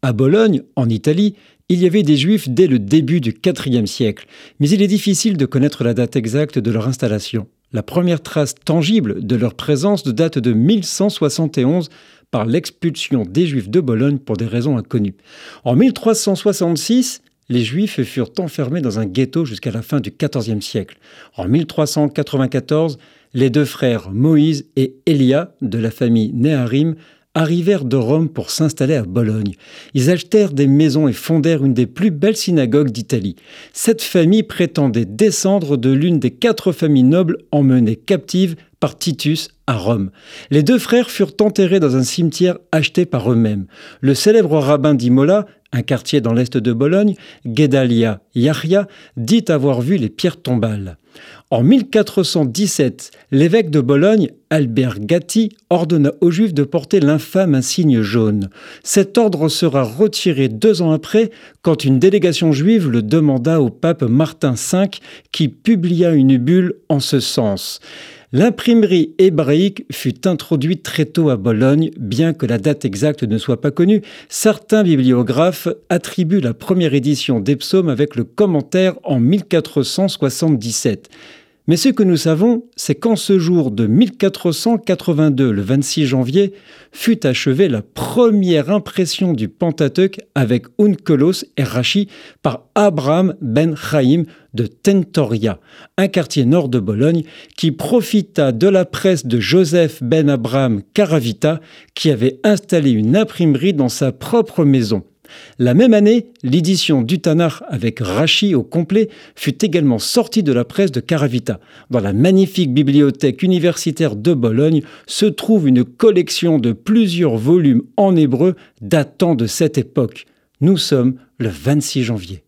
À Bologne, en Italie, il y avait des juifs dès le début du IVe siècle, mais il est difficile de connaître la date exacte de leur installation. La première trace tangible de leur présence date de 1171 par l'expulsion des Juifs de Bologne pour des raisons inconnues. En 1366, les Juifs furent enfermés dans un ghetto jusqu'à la fin du XIVe siècle. En 1394, les deux frères Moïse et Elia de la famille Néharim arrivèrent de Rome pour s'installer à Bologne. Ils achetèrent des maisons et fondèrent une des plus belles synagogues d'Italie. Cette famille prétendait descendre de l'une des quatre familles nobles emmenées captives par Titus à Rome. Les deux frères furent enterrés dans un cimetière acheté par eux-mêmes. Le célèbre rabbin d'Imola, un quartier dans l'est de Bologne, Gedalia Yahya, dit avoir vu les pierres tombales. En 1417, l'évêque de Bologne, Albert Gatti, ordonna aux Juifs de porter l'infâme insigne jaune. Cet ordre sera retiré deux ans après, quand une délégation juive le demanda au pape Martin V, qui publia une bulle en ce sens. L'imprimerie hébraïque fut introduite très tôt à Bologne, bien que la date exacte ne soit pas connue. Certains bibliographes attribuent la première édition des psaumes avec le commentaire en 1477. Mais ce que nous savons, c'est qu'en ce jour de 1482, le 26 janvier, fut achevée la première impression du Pentateuque avec Unkelos et Rachi par Abraham ben Chaim de Tentoria, un quartier nord de Bologne, qui profita de la presse de Joseph ben Abraham Caravita, qui avait installé une imprimerie dans sa propre maison. La même année, l'édition du Tanakh avec Rachi au complet fut également sortie de la presse de Caravita. Dans la magnifique bibliothèque universitaire de Bologne se trouve une collection de plusieurs volumes en hébreu datant de cette époque. Nous sommes le 26 janvier.